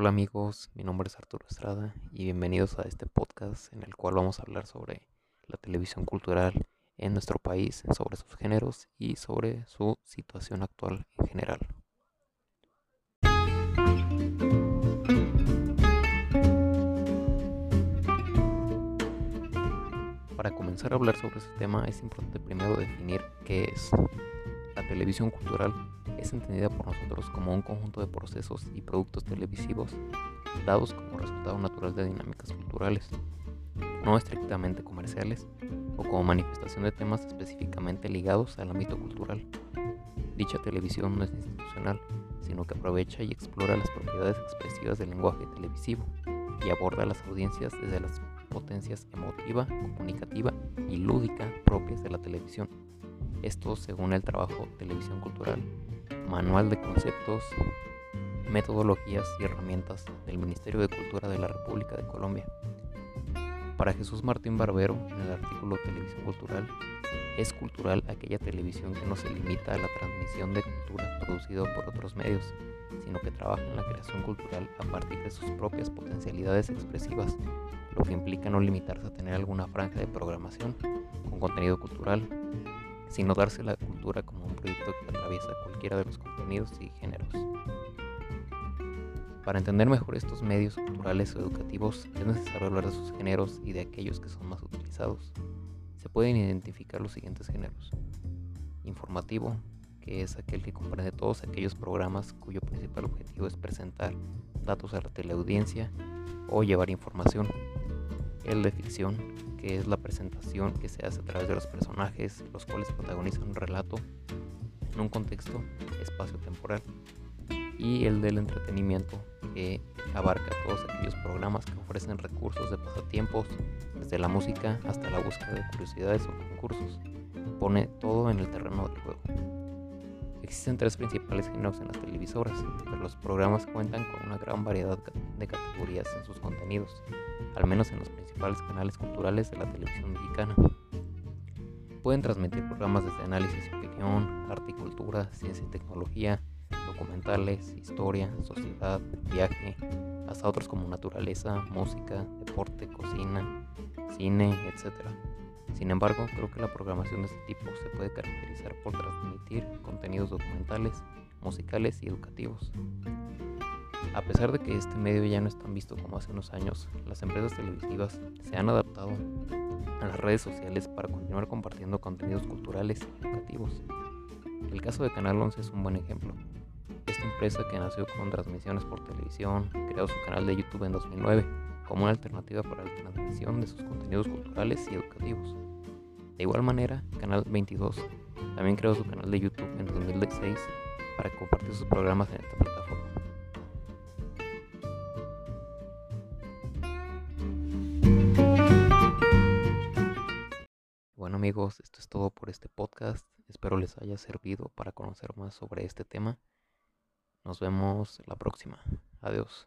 Hola amigos, mi nombre es Arturo Estrada y bienvenidos a este podcast en el cual vamos a hablar sobre la televisión cultural en nuestro país, sobre sus géneros y sobre su situación actual en general. Para comenzar a hablar sobre este tema es importante primero definir qué es. La televisión cultural es entendida por nosotros como un conjunto de procesos y productos televisivos dados como resultado natural de dinámicas culturales, no estrictamente comerciales o como manifestación de temas específicamente ligados al ámbito cultural. Dicha televisión no es institucional, sino que aprovecha y explora las propiedades expresivas del lenguaje televisivo y aborda a las audiencias desde las potencias emotiva, comunicativa y lúdica propias de la televisión. Esto según el trabajo Televisión Cultural, Manual de Conceptos, Metodologías y Herramientas del Ministerio de Cultura de la República de Colombia. Para Jesús Martín Barbero, en el artículo Televisión Cultural, es cultural aquella televisión que no se limita a la transmisión de cultura producida por otros medios, sino que trabaja en la creación cultural a partir de sus propias potencialidades expresivas, lo que implica no limitarse a tener alguna franja de programación con contenido cultural, sino darse la cultura como un proyecto que atraviesa cualquiera de los contenidos y géneros. Para entender mejor estos medios culturales o educativos es necesario hablar de sus géneros y de aquellos que son más utilizados. Se pueden identificar los siguientes géneros. Informativo, que es aquel que comprende todos aquellos programas cuyo principal objetivo es presentar datos a la teleaudiencia o llevar información. El de ficción, que es la presentación que se hace a través de los personajes, los cuales protagonizan un relato en un contexto espacio-temporal. Y el del entretenimiento, que abarca todos aquellos programas que ofrecen recursos de pasatiempos, desde la música hasta la búsqueda de curiosidades o concursos. Pone todo en el terreno del juego. Existen tres principales géneros en las televisoras, pero los programas cuentan con una gran variedad de categorías en sus contenidos, al menos en los principales canales culturales de la televisión mexicana. Pueden transmitir programas desde análisis y opinión, arte y cultura, ciencia y tecnología, documentales, historia, sociedad, viaje, hasta otros como naturaleza, música, deporte, cocina, cine, etc. Sin embargo, creo que la programación de este tipo se puede caracterizar por transmitir contenidos documentales, musicales y educativos. A pesar de que este medio ya no es tan visto como hace unos años, las empresas televisivas se han adaptado a las redes sociales para continuar compartiendo contenidos culturales y educativos. El caso de Canal 11 es un buen ejemplo. Esta empresa que nació con transmisiones por televisión creó su canal de YouTube en 2009 como una alternativa para la transmisión de sus contenidos culturales y educativos. De igual manera, Canal 22 también creó su canal de YouTube en 2016 para compartir sus programas en esta plataforma. Bueno amigos, esto es todo por este podcast. Espero les haya servido para conocer más sobre este tema. Nos vemos la próxima. Adiós.